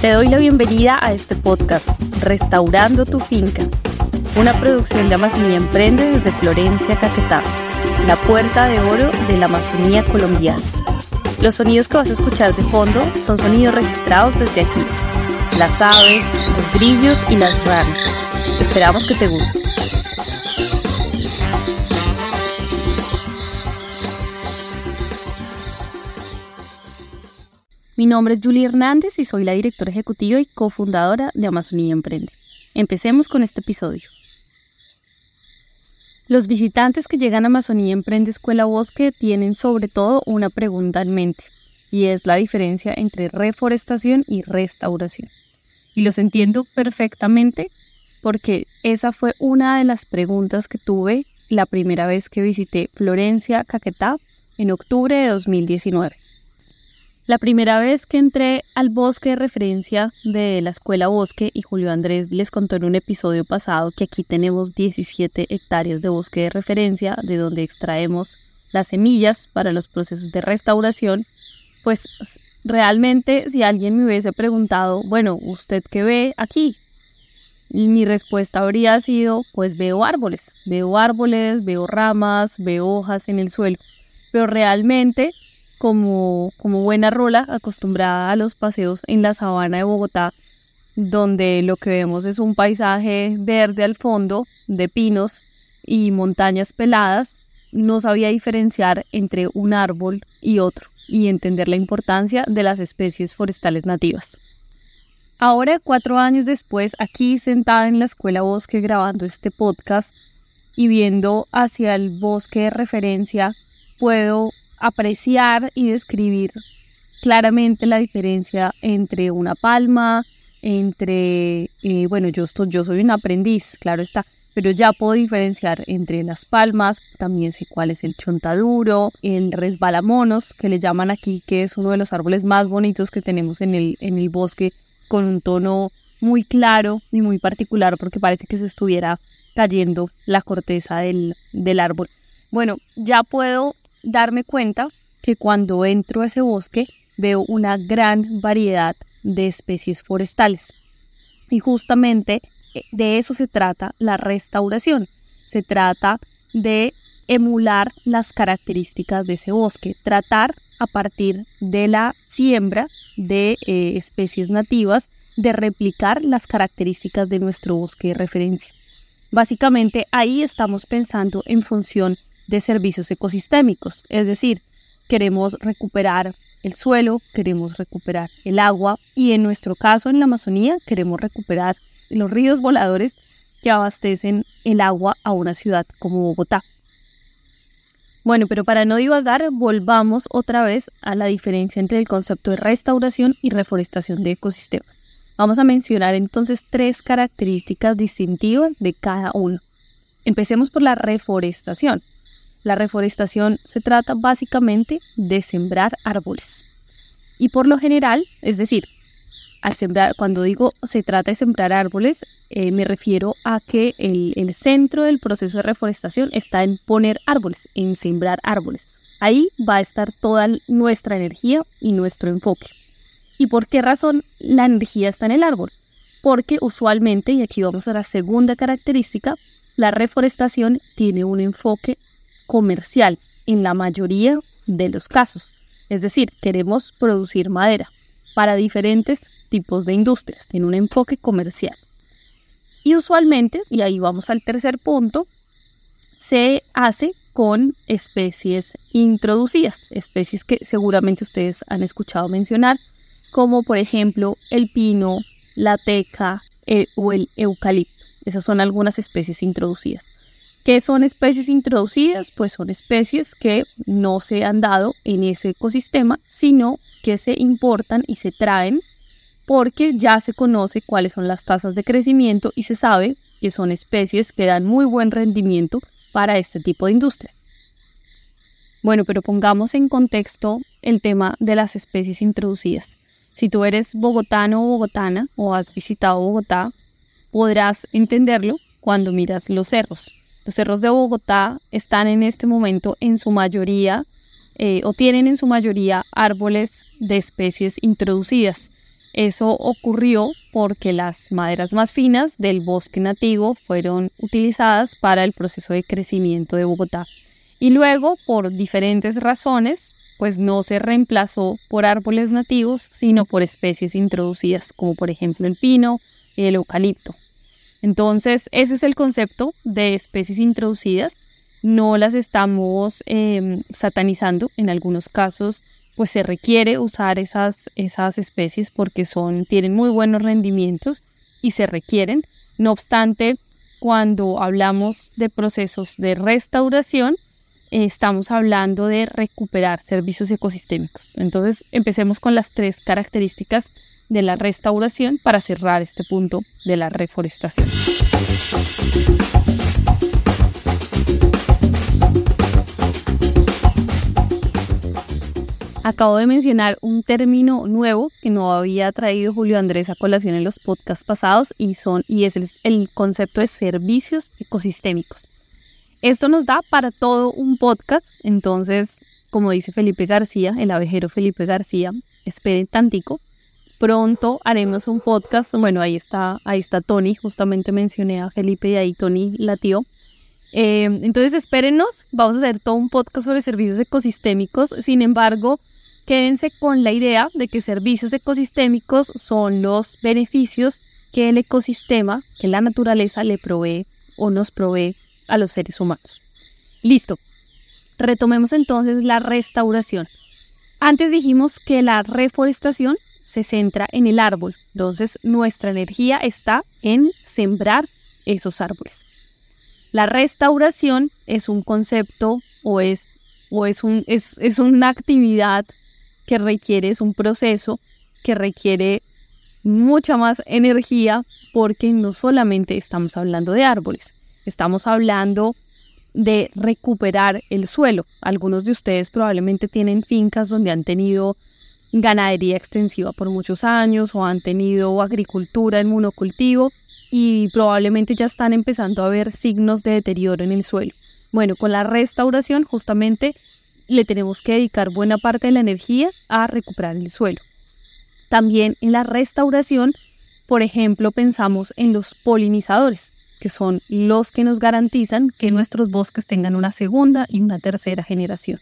Te doy la bienvenida a este podcast, Restaurando tu finca, una producción de Amazonía Emprende desde Florencia, Caquetá, la puerta de oro de la Amazonía colombiana. Los sonidos que vas a escuchar de fondo son sonidos registrados desde aquí, las aves, los grillos y las ranas. Esperamos que te guste. Mi nombre es Julie Hernández y soy la directora ejecutiva y cofundadora de Amazonía Emprende. Empecemos con este episodio. Los visitantes que llegan a Amazonía Emprende Escuela Bosque tienen sobre todo una pregunta en mente, y es la diferencia entre reforestación y restauración. Y los entiendo perfectamente porque esa fue una de las preguntas que tuve la primera vez que visité Florencia, Caquetá, en octubre de 2019. La primera vez que entré al bosque de referencia de la escuela Bosque y Julio Andrés les contó en un episodio pasado que aquí tenemos 17 hectáreas de bosque de referencia de donde extraemos las semillas para los procesos de restauración, pues realmente si alguien me hubiese preguntado, bueno, ¿usted qué ve aquí? Y mi respuesta habría sido, pues veo árboles, veo árboles, veo ramas, veo hojas en el suelo, pero realmente como, como buena rola acostumbrada a los paseos en la sabana de Bogotá, donde lo que vemos es un paisaje verde al fondo, de pinos y montañas peladas, no sabía diferenciar entre un árbol y otro y entender la importancia de las especies forestales nativas. Ahora, cuatro años después, aquí sentada en la escuela bosque grabando este podcast y viendo hacia el bosque de referencia, puedo apreciar y describir claramente la diferencia entre una palma, entre, eh, bueno, yo, estoy, yo soy un aprendiz, claro está, pero ya puedo diferenciar entre las palmas, también sé cuál es el chontaduro, el resbalamonos, que le llaman aquí, que es uno de los árboles más bonitos que tenemos en el, en el bosque, con un tono muy claro y muy particular, porque parece que se estuviera cayendo la corteza del, del árbol. Bueno, ya puedo darme cuenta que cuando entro a ese bosque veo una gran variedad de especies forestales. Y justamente eh, de eso se trata la restauración. Se trata de emular las características de ese bosque, tratar a partir de la siembra de eh, especies nativas de replicar las características de nuestro bosque de referencia. Básicamente ahí estamos pensando en función de servicios ecosistémicos, es decir, queremos recuperar el suelo, queremos recuperar el agua y en nuestro caso en la Amazonía queremos recuperar los ríos voladores que abastecen el agua a una ciudad como Bogotá. Bueno, pero para no divagar, volvamos otra vez a la diferencia entre el concepto de restauración y reforestación de ecosistemas. Vamos a mencionar entonces tres características distintivas de cada uno. Empecemos por la reforestación. La reforestación se trata básicamente de sembrar árboles. Y por lo general, es decir, al sembrar, cuando digo se trata de sembrar árboles, eh, me refiero a que el, el centro del proceso de reforestación está en poner árboles, en sembrar árboles. Ahí va a estar toda nuestra energía y nuestro enfoque. ¿Y por qué razón la energía está en el árbol? Porque usualmente, y aquí vamos a la segunda característica, la reforestación tiene un enfoque comercial en la mayoría de los casos. Es decir, queremos producir madera para diferentes tipos de industrias, tiene un enfoque comercial. Y usualmente, y ahí vamos al tercer punto, se hace con especies introducidas, especies que seguramente ustedes han escuchado mencionar, como por ejemplo el pino, la teca eh, o el eucalipto. Esas son algunas especies introducidas. ¿Qué son especies introducidas? Pues son especies que no se han dado en ese ecosistema, sino que se importan y se traen porque ya se conoce cuáles son las tasas de crecimiento y se sabe que son especies que dan muy buen rendimiento para este tipo de industria. Bueno, pero pongamos en contexto el tema de las especies introducidas. Si tú eres bogotano o bogotana o has visitado Bogotá, podrás entenderlo cuando miras los cerros. Los cerros de Bogotá están en este momento en su mayoría eh, o tienen en su mayoría árboles de especies introducidas. Eso ocurrió porque las maderas más finas del bosque nativo fueron utilizadas para el proceso de crecimiento de Bogotá. Y luego, por diferentes razones, pues no se reemplazó por árboles nativos, sino por especies introducidas, como por ejemplo el pino y el eucalipto. Entonces, ese es el concepto de especies introducidas. No las estamos em, satanizando. En algunos casos, pues se requiere usar esas, esas especies porque son, tienen muy buenos rendimientos y se requieren. No obstante, cuando hablamos de procesos de restauración, estamos hablando de recuperar servicios ecosistémicos. Entonces, empecemos con las tres características de la restauración para cerrar este punto de la reforestación. Acabo de mencionar un término nuevo que no había traído Julio Andrés a colación en los podcasts pasados y, son, y es el, el concepto de servicios ecosistémicos. Esto nos da para todo un podcast, entonces, como dice Felipe García, el abejero Felipe García, esperen tantico, Pronto haremos un podcast. Bueno, ahí está, ahí está Tony. Justamente mencioné a Felipe y ahí Tony latió. Eh, entonces espérenos, vamos a hacer todo un podcast sobre servicios ecosistémicos. Sin embargo, quédense con la idea de que servicios ecosistémicos son los beneficios que el ecosistema, que la naturaleza le provee o nos provee a los seres humanos. Listo. Retomemos entonces la restauración. Antes dijimos que la reforestación se centra en el árbol. Entonces nuestra energía está en sembrar esos árboles. La restauración es un concepto o es, o es, un, es, es una actividad que requiere, es un proceso que requiere mucha más energía porque no solamente estamos hablando de árboles, estamos hablando de recuperar el suelo. Algunos de ustedes probablemente tienen fincas donde han tenido ganadería extensiva por muchos años o han tenido agricultura en monocultivo y probablemente ya están empezando a ver signos de deterioro en el suelo. Bueno, con la restauración justamente le tenemos que dedicar buena parte de la energía a recuperar el suelo. También en la restauración, por ejemplo, pensamos en los polinizadores, que son los que nos garantizan que nuestros bosques tengan una segunda y una tercera generación.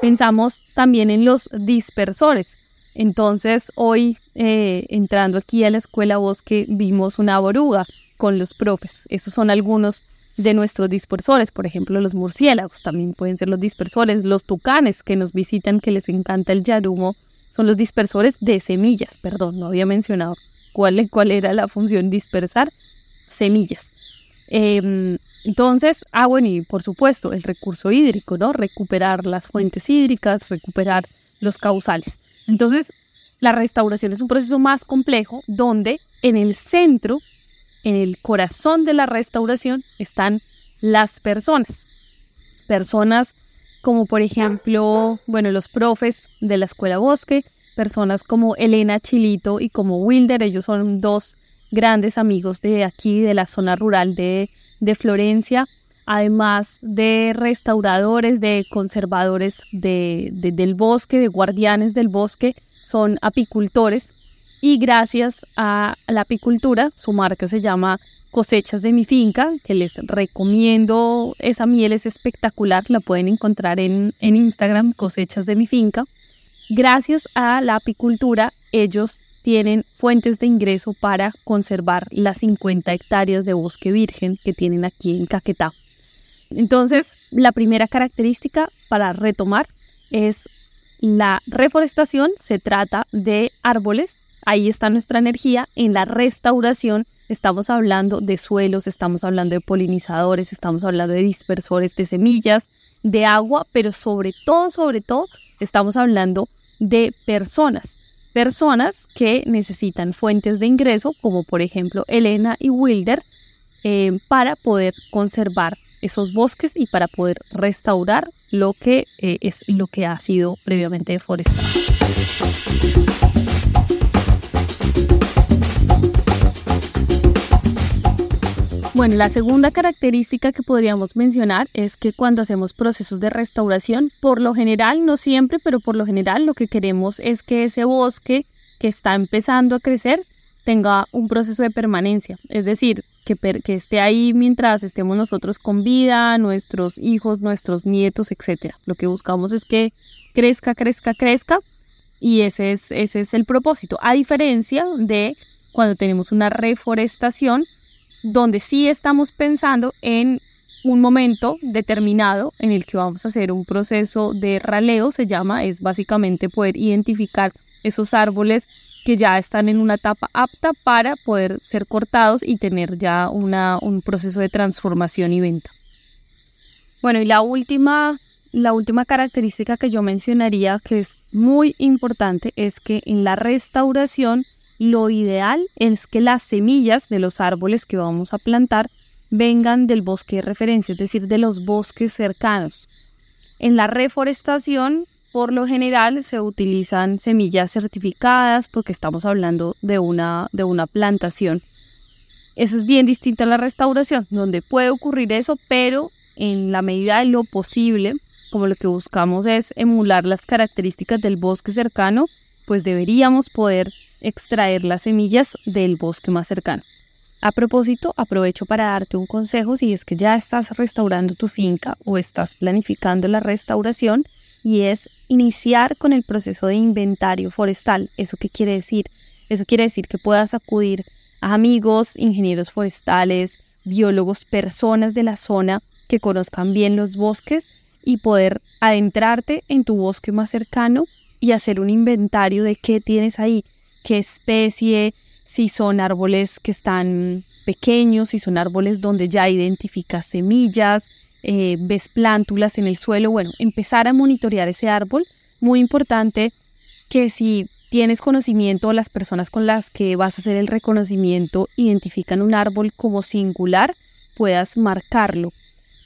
Pensamos también en los dispersores. Entonces, hoy, eh, entrando aquí a la escuela bosque, vimos una boruga con los profes. Esos son algunos de nuestros dispersores, por ejemplo, los murciélagos también pueden ser los dispersores, los tucanes que nos visitan, que les encanta el yarumo, son los dispersores de semillas, perdón, no había mencionado cuál, cuál era la función dispersar semillas. Em, entonces, ah, bueno, y por supuesto, el recurso hídrico, ¿no? Recuperar las fuentes hídricas, recuperar los causales. Entonces, la restauración es un proceso más complejo donde en el centro, en el corazón de la restauración, están las personas. Personas como por ejemplo, bueno, los profes de la Escuela Bosque, personas como Elena Chilito y como Wilder, ellos son dos grandes amigos de aquí, de la zona rural de de Florencia, además de restauradores, de conservadores del bosque, de guardianes del bosque, son apicultores y gracias a la apicultura, su marca se llama Cosechas de mi finca, que les recomiendo, esa miel es espectacular, la pueden encontrar en, en Instagram, Cosechas de mi finca. Gracias a la apicultura, ellos tienen fuentes de ingreso para conservar las 50 hectáreas de bosque virgen que tienen aquí en Caquetá. Entonces, la primera característica para retomar es la reforestación. Se trata de árboles. Ahí está nuestra energía. En la restauración estamos hablando de suelos, estamos hablando de polinizadores, estamos hablando de dispersores de semillas, de agua, pero sobre todo, sobre todo, estamos hablando de personas personas que necesitan fuentes de ingreso, como por ejemplo Elena y Wilder, eh, para poder conservar esos bosques y para poder restaurar lo que eh, es lo que ha sido previamente deforestado. Bueno, la segunda característica que podríamos mencionar es que cuando hacemos procesos de restauración, por lo general, no siempre, pero por lo general lo que queremos es que ese bosque que está empezando a crecer tenga un proceso de permanencia, es decir, que, que esté ahí mientras estemos nosotros con vida, nuestros hijos, nuestros nietos, etc. Lo que buscamos es que crezca, crezca, crezca y ese es, ese es el propósito, a diferencia de cuando tenemos una reforestación donde sí estamos pensando en un momento determinado en el que vamos a hacer un proceso de raleo, se llama, es básicamente poder identificar esos árboles que ya están en una etapa apta para poder ser cortados y tener ya una, un proceso de transformación y venta. Bueno, y la última, la última característica que yo mencionaría que es muy importante es que en la restauración lo ideal es que las semillas de los árboles que vamos a plantar vengan del bosque de referencia, es decir, de los bosques cercanos. En la reforestación, por lo general, se utilizan semillas certificadas porque estamos hablando de una, de una plantación. Eso es bien distinto a la restauración, donde puede ocurrir eso, pero en la medida de lo posible, como lo que buscamos es emular las características del bosque cercano, pues deberíamos poder extraer las semillas del bosque más cercano. A propósito, aprovecho para darte un consejo si es que ya estás restaurando tu finca o estás planificando la restauración y es iniciar con el proceso de inventario forestal. ¿Eso qué quiere decir? Eso quiere decir que puedas acudir a amigos, ingenieros forestales, biólogos, personas de la zona que conozcan bien los bosques y poder adentrarte en tu bosque más cercano y hacer un inventario de qué tienes ahí, qué especie, si son árboles que están pequeños, si son árboles donde ya identificas semillas, eh, ves plántulas en el suelo, bueno, empezar a monitorear ese árbol. Muy importante que si tienes conocimiento las personas con las que vas a hacer el reconocimiento identifican un árbol como singular, puedas marcarlo.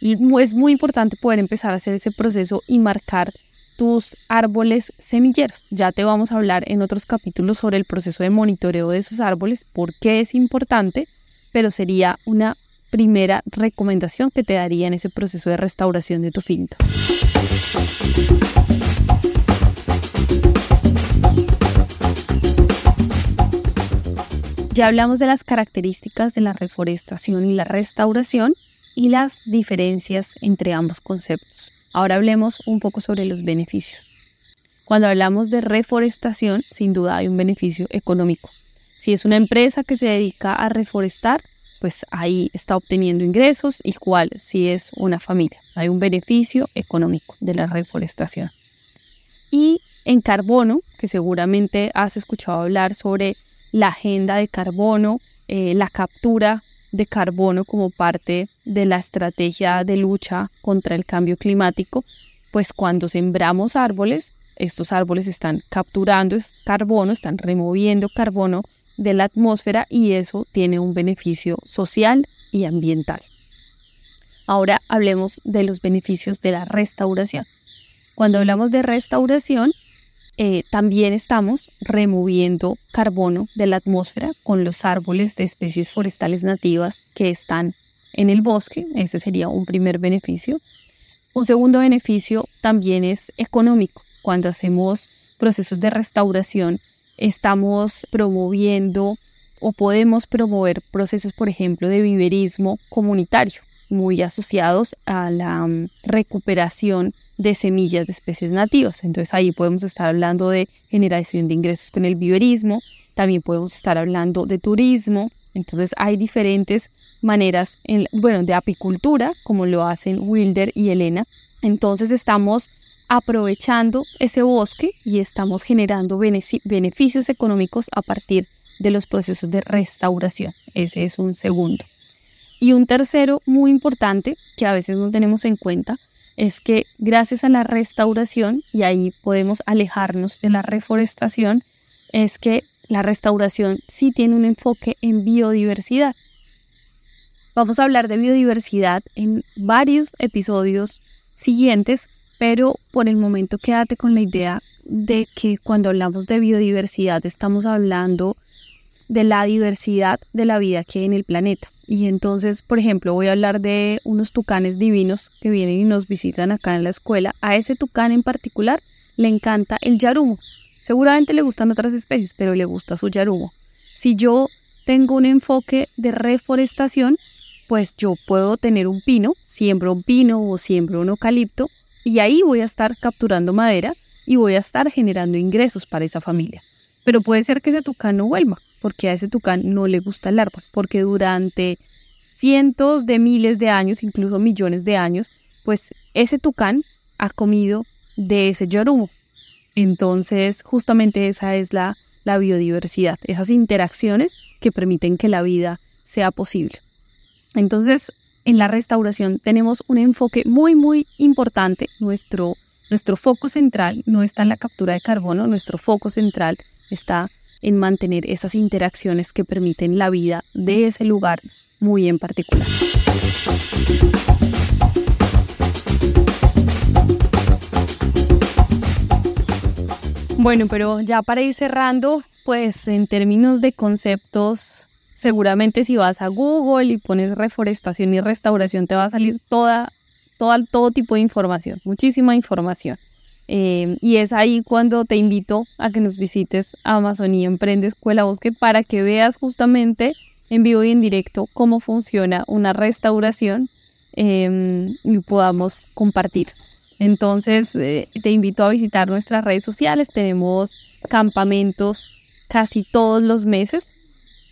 es muy importante poder empezar a hacer ese proceso y marcar tus árboles semilleros. Ya te vamos a hablar en otros capítulos sobre el proceso de monitoreo de esos árboles, por qué es importante, pero sería una primera recomendación que te daría en ese proceso de restauración de tu finca. Ya hablamos de las características de la reforestación y la restauración y las diferencias entre ambos conceptos. Ahora hablemos un poco sobre los beneficios. Cuando hablamos de reforestación, sin duda hay un beneficio económico. Si es una empresa que se dedica a reforestar, pues ahí está obteniendo ingresos, igual si es una familia. Hay un beneficio económico de la reforestación. Y en carbono, que seguramente has escuchado hablar sobre la agenda de carbono, eh, la captura de carbono como parte de la estrategia de lucha contra el cambio climático, pues cuando sembramos árboles, estos árboles están capturando carbono, están removiendo carbono de la atmósfera y eso tiene un beneficio social y ambiental. Ahora hablemos de los beneficios de la restauración. Cuando hablamos de restauración, eh, también estamos removiendo carbono de la atmósfera con los árboles de especies forestales nativas que están en el bosque. Ese sería un primer beneficio. Un segundo beneficio también es económico. Cuando hacemos procesos de restauración, estamos promoviendo o podemos promover procesos, por ejemplo, de viverismo comunitario, muy asociados a la mm, recuperación de semillas de especies nativas. Entonces ahí podemos estar hablando de generación de ingresos con el viverismo, también podemos estar hablando de turismo. Entonces hay diferentes maneras, en, bueno, de apicultura, como lo hacen Wilder y Elena. Entonces estamos aprovechando ese bosque y estamos generando beneficios económicos a partir de los procesos de restauración. Ese es un segundo. Y un tercero muy importante que a veces no tenemos en cuenta es que gracias a la restauración, y ahí podemos alejarnos de la reforestación, es que la restauración sí tiene un enfoque en biodiversidad. Vamos a hablar de biodiversidad en varios episodios siguientes, pero por el momento quédate con la idea de que cuando hablamos de biodiversidad estamos hablando de la diversidad de la vida que hay en el planeta. Y entonces, por ejemplo, voy a hablar de unos tucanes divinos que vienen y nos visitan acá en la escuela. A ese tucán en particular le encanta el yarumo. Seguramente le gustan otras especies, pero le gusta su yarumo. Si yo tengo un enfoque de reforestación, pues yo puedo tener un pino, siembro un pino o siembro un eucalipto y ahí voy a estar capturando madera y voy a estar generando ingresos para esa familia. Pero puede ser que ese tucán no vuelva, porque a ese tucán no le gusta el árbol, porque durante cientos de miles de años, incluso millones de años, pues ese tucán ha comido de ese yorumo. Entonces, justamente esa es la, la biodiversidad, esas interacciones que permiten que la vida sea posible. Entonces, en la restauración tenemos un enfoque muy, muy importante. Nuestro, nuestro foco central no está en la captura de carbono, nuestro foco central está en mantener esas interacciones que permiten la vida de ese lugar muy en particular. Bueno, pero ya para ir cerrando, pues en términos de conceptos, seguramente si vas a Google y pones reforestación y restauración, te va a salir toda, toda todo tipo de información, muchísima información. Eh, y es ahí cuando te invito a que nos visites Amazonía Emprende Escuela Bosque para que veas justamente en vivo y en directo cómo funciona una restauración em, y podamos compartir. Entonces, eh, te invito a visitar nuestras redes sociales. Tenemos campamentos casi todos los meses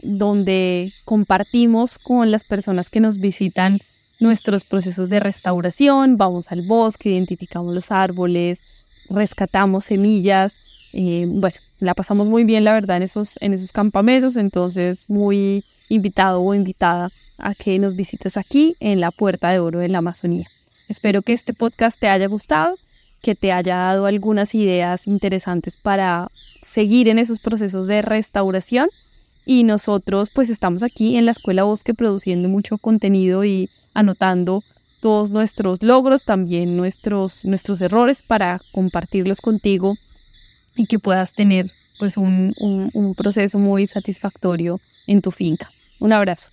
donde compartimos con las personas que nos visitan nuestros procesos de restauración. Vamos al bosque, identificamos los árboles, rescatamos semillas. Eh, bueno, la pasamos muy bien, la verdad, en esos, en esos campamentos. Entonces, muy invitado o invitada a que nos visites aquí en la Puerta de Oro de la Amazonía. Espero que este podcast te haya gustado, que te haya dado algunas ideas interesantes para seguir en esos procesos de restauración. Y nosotros pues estamos aquí en la Escuela Bosque produciendo mucho contenido y anotando todos nuestros logros, también nuestros, nuestros errores para compartirlos contigo y que puedas tener pues un, un proceso muy satisfactorio en tu finca. Un abrazo.